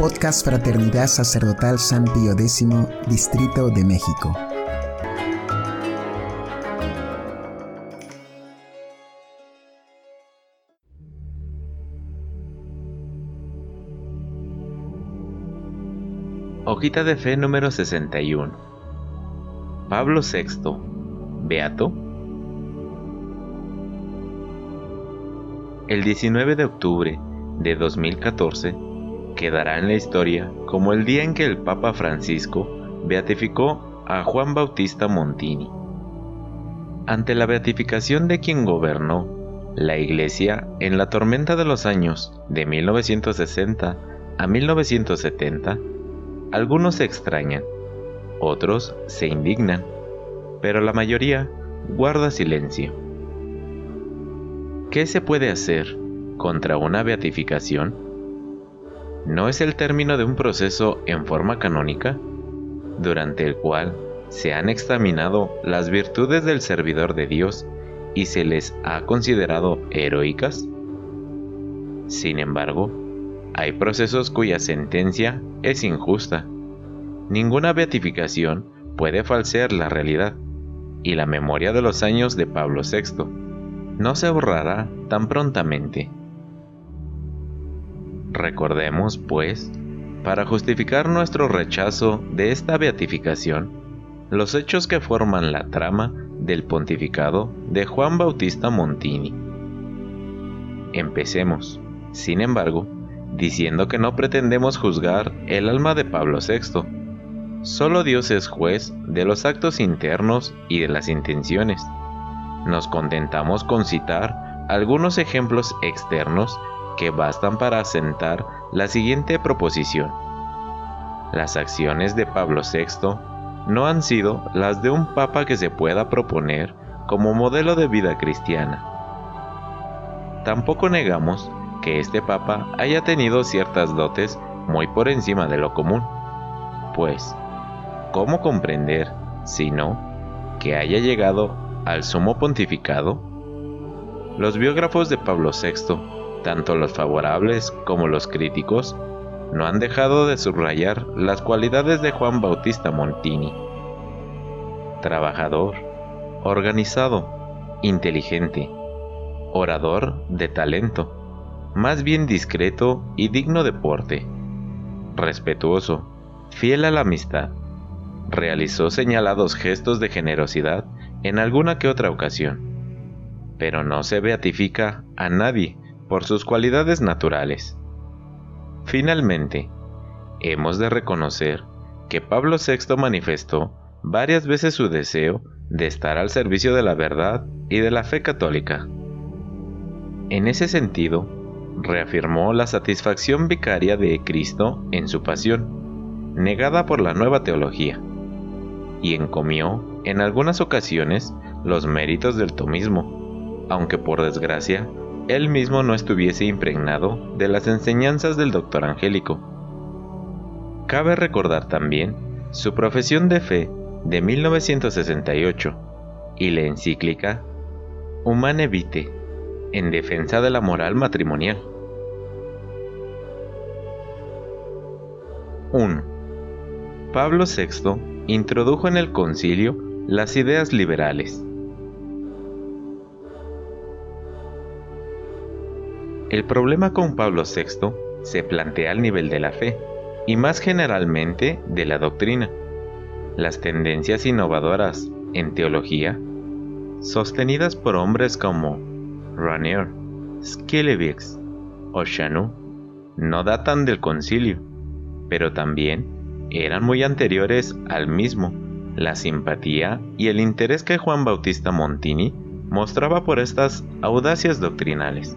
Podcast Fraternidad Sacerdotal San Pío X, Distrito de México. Hojita de Fe número 61. Pablo VI. Beato. El 19 de octubre de 2014 quedará en la historia como el día en que el Papa Francisco beatificó a Juan Bautista Montini. Ante la beatificación de quien gobernó la Iglesia en la tormenta de los años de 1960 a 1970, algunos se extrañan, otros se indignan, pero la mayoría guarda silencio. ¿Qué se puede hacer contra una beatificación? ¿No es el término de un proceso en forma canónica, durante el cual se han examinado las virtudes del servidor de Dios y se les ha considerado heroicas? Sin embargo, hay procesos cuya sentencia es injusta. Ninguna beatificación puede falsear la realidad, y la memoria de los años de Pablo VI no se borrará tan prontamente. Recordemos, pues, para justificar nuestro rechazo de esta beatificación, los hechos que forman la trama del pontificado de Juan Bautista Montini. Empecemos, sin embargo, diciendo que no pretendemos juzgar el alma de Pablo VI. Solo Dios es juez de los actos internos y de las intenciones. Nos contentamos con citar algunos ejemplos externos que bastan para asentar la siguiente proposición. Las acciones de Pablo VI no han sido las de un papa que se pueda proponer como modelo de vida cristiana. Tampoco negamos que este papa haya tenido ciertas dotes muy por encima de lo común. Pues, ¿cómo comprender, si no, que haya llegado al sumo pontificado? Los biógrafos de Pablo VI, tanto los favorables como los críticos, no han dejado de subrayar las cualidades de Juan Bautista Montini. Trabajador, organizado, inteligente, orador de talento, más bien discreto y digno de porte, respetuoso, fiel a la amistad. Realizó señalados gestos de generosidad en alguna que otra ocasión, pero no se beatifica a nadie por sus cualidades naturales. Finalmente, hemos de reconocer que Pablo VI manifestó varias veces su deseo de estar al servicio de la verdad y de la fe católica. En ese sentido, reafirmó la satisfacción vicaria de Cristo en su pasión, negada por la nueva teología, y encomió en algunas ocasiones los méritos del tomismo, aunque por desgracia él mismo no estuviese impregnado de las enseñanzas del doctor Angélico. Cabe recordar también su profesión de fe de 1968 y la encíclica Humane Vitae en defensa de la moral matrimonial. 1. Pablo VI introdujo en el concilio las ideas liberales. El problema con Pablo VI se plantea al nivel de la fe y más generalmente de la doctrina. Las tendencias innovadoras en teología, sostenidas por hombres como Ranier, Skilevix o Chanu, no datan del concilio, pero también eran muy anteriores al mismo. La simpatía y el interés que Juan Bautista Montini mostraba por estas audacias doctrinales.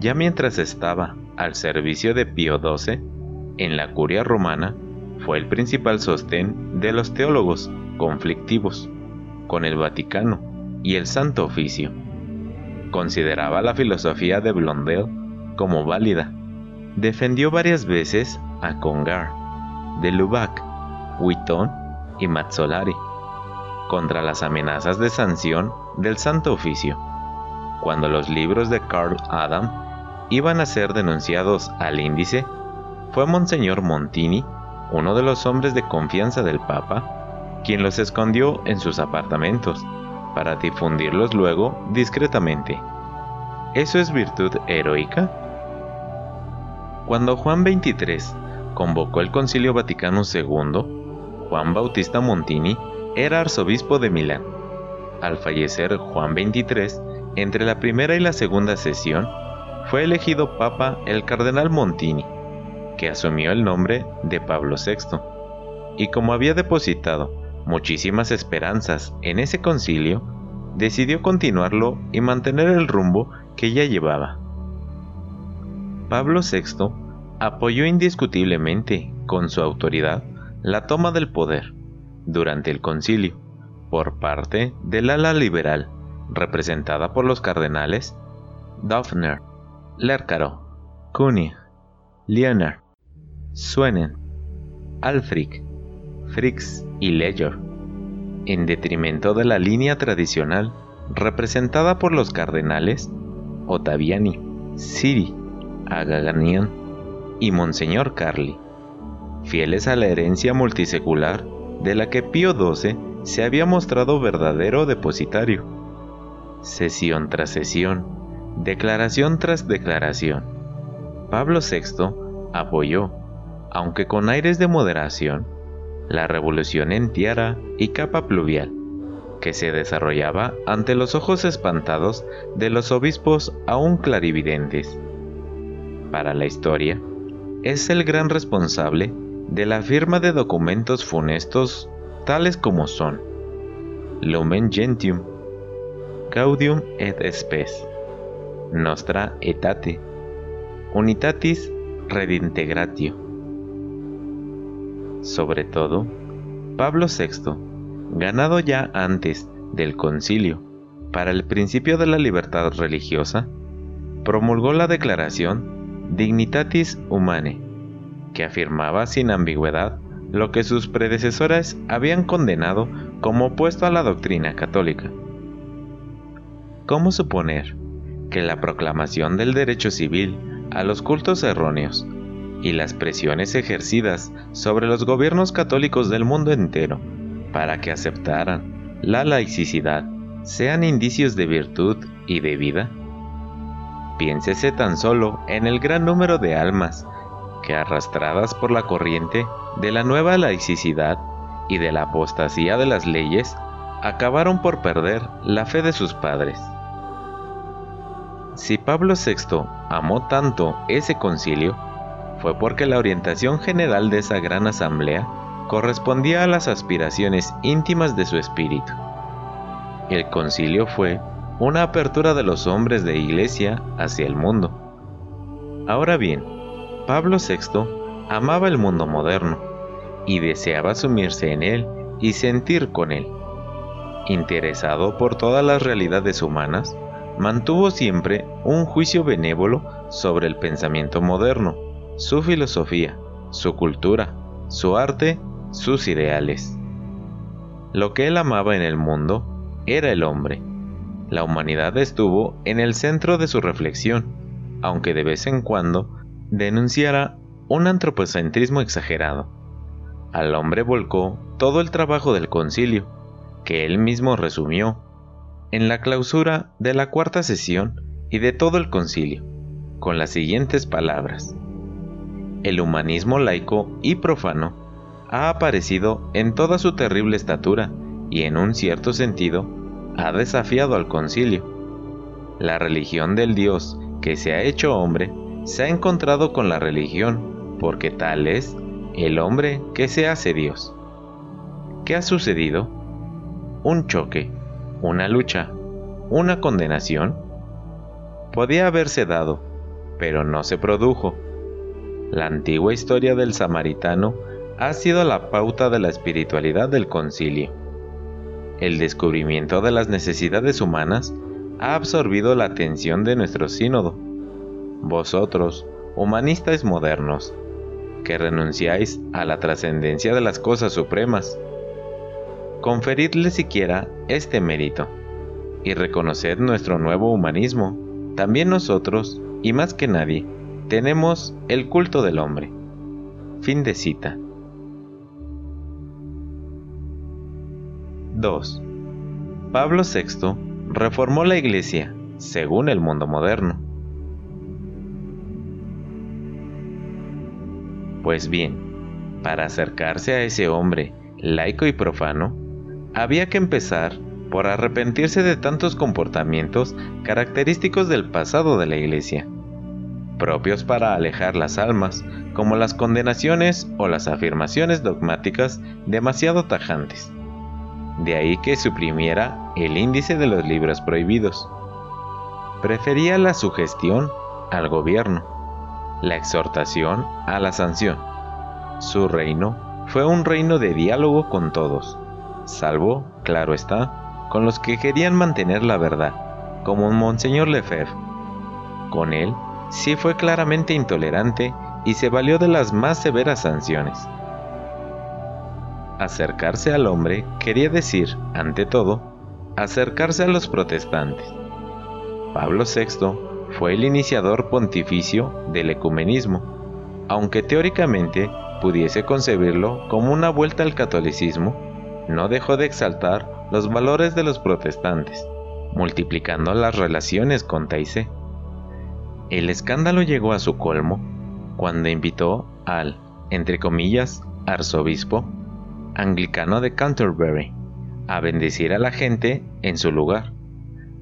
Ya mientras estaba al servicio de Pío XII, en la curia romana, fue el principal sostén de los teólogos conflictivos con el Vaticano y el Santo Oficio consideraba la filosofía de Blondel como válida. Defendió varias veces a Congar, de Lubac, Witton y Mazzolari contra las amenazas de sanción del Santo Oficio, cuando los libros de Carl Adam iban a ser denunciados al índice fue Monseñor Montini, uno de los hombres de confianza del Papa, quien los escondió en sus apartamentos, para difundirlos luego discretamente. ¿Eso es virtud heroica? Cuando Juan XXIII convocó el Concilio Vaticano II, Juan Bautista Montini era arzobispo de Milán. Al fallecer Juan XXIII, entre la primera y la segunda sesión, fue elegido papa el cardenal Montini, que asumió el nombre de Pablo VI. Y como había depositado muchísimas esperanzas en ese concilio, decidió continuarlo y mantener el rumbo que ya llevaba. Pablo VI apoyó indiscutiblemente, con su autoridad, la toma del poder durante el concilio por parte del ala liberal, representada por los cardenales Daphner, Lercaro, Cuny, Leonard, Suenen, Alfric, Frix y Ledger, en detrimento de la línea tradicional representada por los cardenales Ottaviani, Siri, Agaganian y Monseñor Carli, fieles a la herencia multisecular de la que Pío XII se había mostrado verdadero depositario. Sesión tras sesión, declaración tras declaración, Pablo VI apoyó aunque con aires de moderación, la revolución en tiara y capa pluvial, que se desarrollaba ante los ojos espantados de los obispos aún clarividentes. Para la historia, es el gran responsable de la firma de documentos funestos tales como son Lumen Gentium, Gaudium et Spes, Nostra Etate, Unitatis Redintegratio, sobre todo, Pablo VI, ganado ya antes del concilio para el principio de la libertad religiosa, promulgó la declaración Dignitatis Humanae, que afirmaba sin ambigüedad lo que sus predecesores habían condenado como opuesto a la doctrina católica. ¿Cómo suponer que la proclamación del derecho civil a los cultos erróneos y las presiones ejercidas sobre los gobiernos católicos del mundo entero para que aceptaran la laicidad sean indicios de virtud y de vida? Piénsese tan solo en el gran número de almas que arrastradas por la corriente de la nueva laicidad y de la apostasía de las leyes, acabaron por perder la fe de sus padres. Si Pablo VI amó tanto ese concilio, fue porque la orientación general de esa gran asamblea correspondía a las aspiraciones íntimas de su espíritu. El concilio fue una apertura de los hombres de iglesia hacia el mundo. Ahora bien, Pablo VI amaba el mundo moderno y deseaba sumirse en él y sentir con él. Interesado por todas las realidades humanas, mantuvo siempre un juicio benévolo sobre el pensamiento moderno su filosofía, su cultura, su arte, sus ideales. Lo que él amaba en el mundo era el hombre. La humanidad estuvo en el centro de su reflexión, aunque de vez en cuando denunciara un antropocentrismo exagerado. Al hombre volcó todo el trabajo del concilio, que él mismo resumió, en la clausura de la cuarta sesión y de todo el concilio, con las siguientes palabras el humanismo laico y profano ha aparecido en toda su terrible estatura y en un cierto sentido ha desafiado al concilio. La religión del Dios que se ha hecho hombre se ha encontrado con la religión porque tal es el hombre que se hace Dios. ¿Qué ha sucedido? Un choque, una lucha, una condenación. Podía haberse dado, pero no se produjo la antigua historia del samaritano ha sido la pauta de la espiritualidad del concilio. El descubrimiento de las necesidades humanas ha absorbido la atención de nuestro sínodo. Vosotros, humanistas modernos, que renunciáis a la trascendencia de las cosas supremas, conferidle siquiera este mérito y reconoced nuestro nuevo humanismo. También nosotros, y más que nadie, tenemos el culto del hombre, Fin de cita. 2. Pablo VI reformó la Iglesia según el mundo moderno. Pues bien, para acercarse a ese hombre laico y profano, había que empezar por arrepentirse de tantos comportamientos característicos del pasado de la Iglesia, propios para alejar las almas, como las condenaciones o las afirmaciones dogmáticas demasiado tajantes. De ahí que suprimiera el índice de los libros prohibidos. Prefería la sugestión al gobierno, la exhortación a la sanción. Su reino fue un reino de diálogo con todos, salvo, claro está, con los que querían mantener la verdad, como Monseñor Lefebvre. Con él sí fue claramente intolerante y se valió de las más severas sanciones. Acercarse al hombre quería decir, ante todo, acercarse a los protestantes. Pablo VI fue el iniciador pontificio del ecumenismo, aunque teóricamente pudiese concebirlo como una vuelta al catolicismo, no dejó de exaltar los valores de los protestantes, multiplicando las relaciones con Taizé. El escándalo llegó a su colmo cuando invitó al, entre comillas, arzobispo anglicano de Canterbury, a bendecir a la gente en su lugar,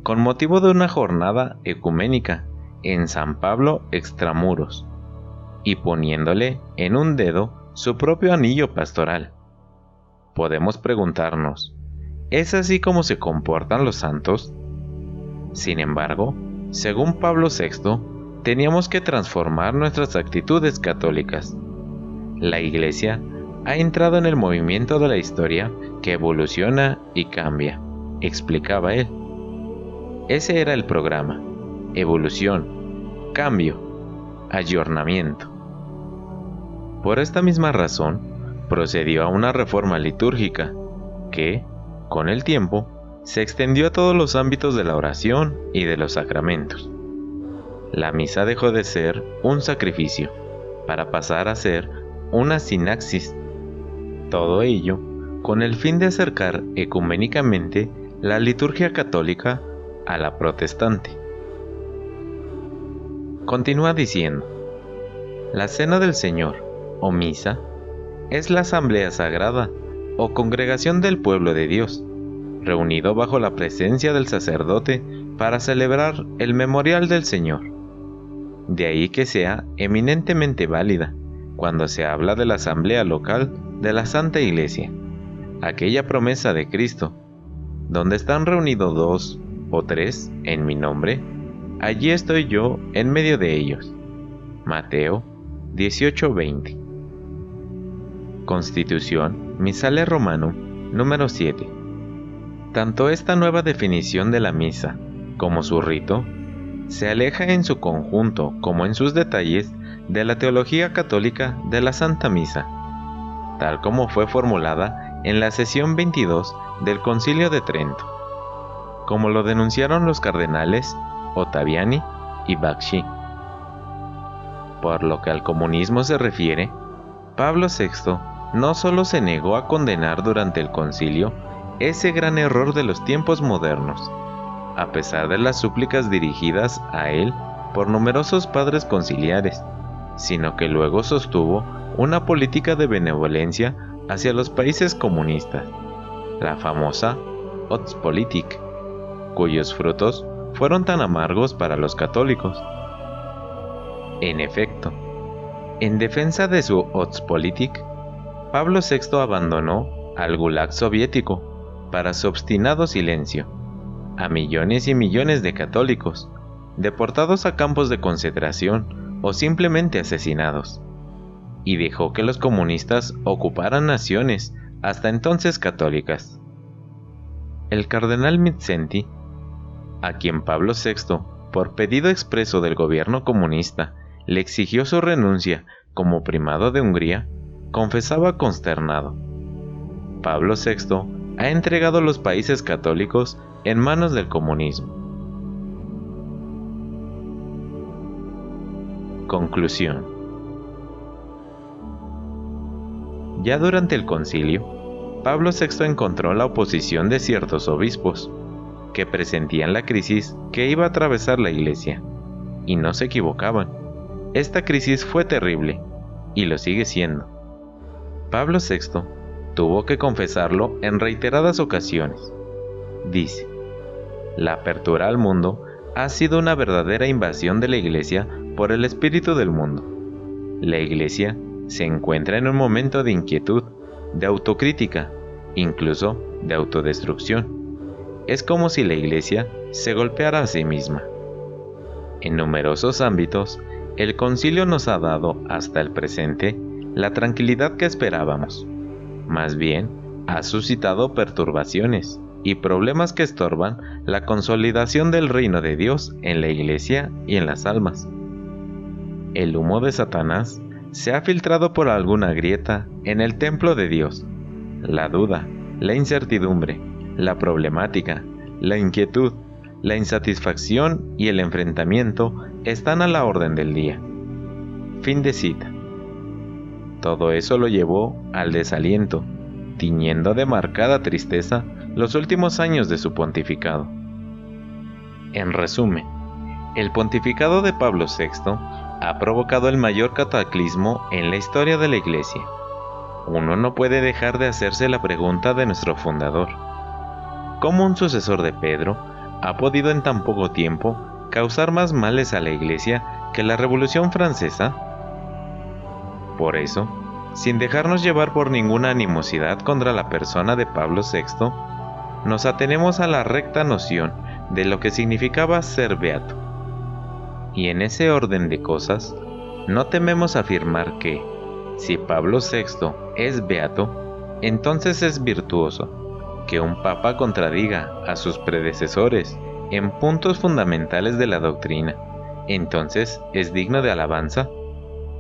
con motivo de una jornada ecuménica en San Pablo extramuros, y poniéndole en un dedo su propio anillo pastoral. Podemos preguntarnos, ¿es así como se comportan los santos? Sin embargo, según Pablo VI, teníamos que transformar nuestras actitudes católicas. La Iglesia ha entrado en el movimiento de la historia que evoluciona y cambia, explicaba él. Ese era el programa. Evolución, cambio, ayornamiento. Por esta misma razón, procedió a una reforma litúrgica que, con el tiempo, se extendió a todos los ámbitos de la oración y de los sacramentos. La misa dejó de ser un sacrificio para pasar a ser una sinaxis todo ello con el fin de acercar ecuménicamente la liturgia católica a la protestante. Continúa diciendo, la cena del Señor, o misa, es la asamblea sagrada o congregación del pueblo de Dios, reunido bajo la presencia del sacerdote para celebrar el memorial del Señor. De ahí que sea eminentemente válida cuando se habla de la asamblea local de la Santa Iglesia, aquella promesa de Cristo, donde están reunidos dos o tres en mi nombre, allí estoy yo en medio de ellos. Mateo 18:20 Constitución Misale Romano número 7 Tanto esta nueva definición de la misa como su rito se aleja en su conjunto como en sus detalles de la teología católica de la Santa Misa, tal como fue formulada en la sesión 22 del Concilio de Trento, como lo denunciaron los cardenales Ottaviani y Bakshi. Por lo que al comunismo se refiere, Pablo VI no solo se negó a condenar durante el concilio ese gran error de los tiempos modernos, a pesar de las súplicas dirigidas a él por numerosos padres conciliares, sino que luego sostuvo una política de benevolencia hacia los países comunistas, la famosa Ostpolitik, cuyos frutos fueron tan amargos para los católicos. En efecto, en defensa de su Ostpolitik, Pablo VI abandonó al Gulag soviético para su obstinado silencio a millones y millones de católicos, deportados a campos de concentración o simplemente asesinados, y dejó que los comunistas ocuparan naciones hasta entonces católicas. El cardenal Mitzenti, a quien Pablo VI, por pedido expreso del gobierno comunista, le exigió su renuncia como primado de Hungría, confesaba consternado. Pablo VI ha entregado los países católicos en manos del comunismo. Conclusión Ya durante el concilio, Pablo VI encontró la oposición de ciertos obispos, que presentían la crisis que iba a atravesar la iglesia, y no se equivocaban. Esta crisis fue terrible, y lo sigue siendo. Pablo VI tuvo que confesarlo en reiteradas ocasiones. Dice, la apertura al mundo ha sido una verdadera invasión de la Iglesia por el espíritu del mundo. La Iglesia se encuentra en un momento de inquietud, de autocrítica, incluso de autodestrucción. Es como si la Iglesia se golpeara a sí misma. En numerosos ámbitos, el concilio nos ha dado hasta el presente la tranquilidad que esperábamos. Más bien, ha suscitado perturbaciones y problemas que estorban la consolidación del reino de Dios en la iglesia y en las almas. El humo de Satanás se ha filtrado por alguna grieta en el templo de Dios. La duda, la incertidumbre, la problemática, la inquietud, la insatisfacción y el enfrentamiento están a la orden del día. Fin de cita. Todo eso lo llevó al desaliento, tiñendo de marcada tristeza los últimos años de su pontificado. En resumen, el pontificado de Pablo VI ha provocado el mayor cataclismo en la historia de la Iglesia. Uno no puede dejar de hacerse la pregunta de nuestro fundador. ¿Cómo un sucesor de Pedro ha podido en tan poco tiempo causar más males a la Iglesia que la Revolución Francesa? Por eso, sin dejarnos llevar por ninguna animosidad contra la persona de Pablo VI, nos atenemos a la recta noción de lo que significaba ser beato. Y en ese orden de cosas, no tememos afirmar que, si Pablo VI es beato, entonces es virtuoso, que un papa contradiga a sus predecesores en puntos fundamentales de la doctrina, entonces es digno de alabanza,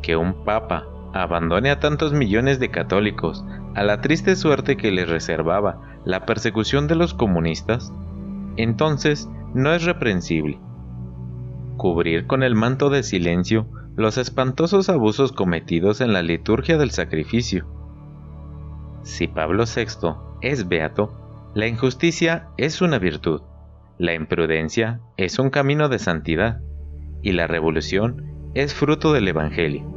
que un papa abandone a tantos millones de católicos a la triste suerte que les reservaba la persecución de los comunistas, entonces no es reprensible. Cubrir con el manto de silencio los espantosos abusos cometidos en la liturgia del sacrificio. Si Pablo VI es beato, la injusticia es una virtud, la imprudencia es un camino de santidad y la revolución es fruto del Evangelio.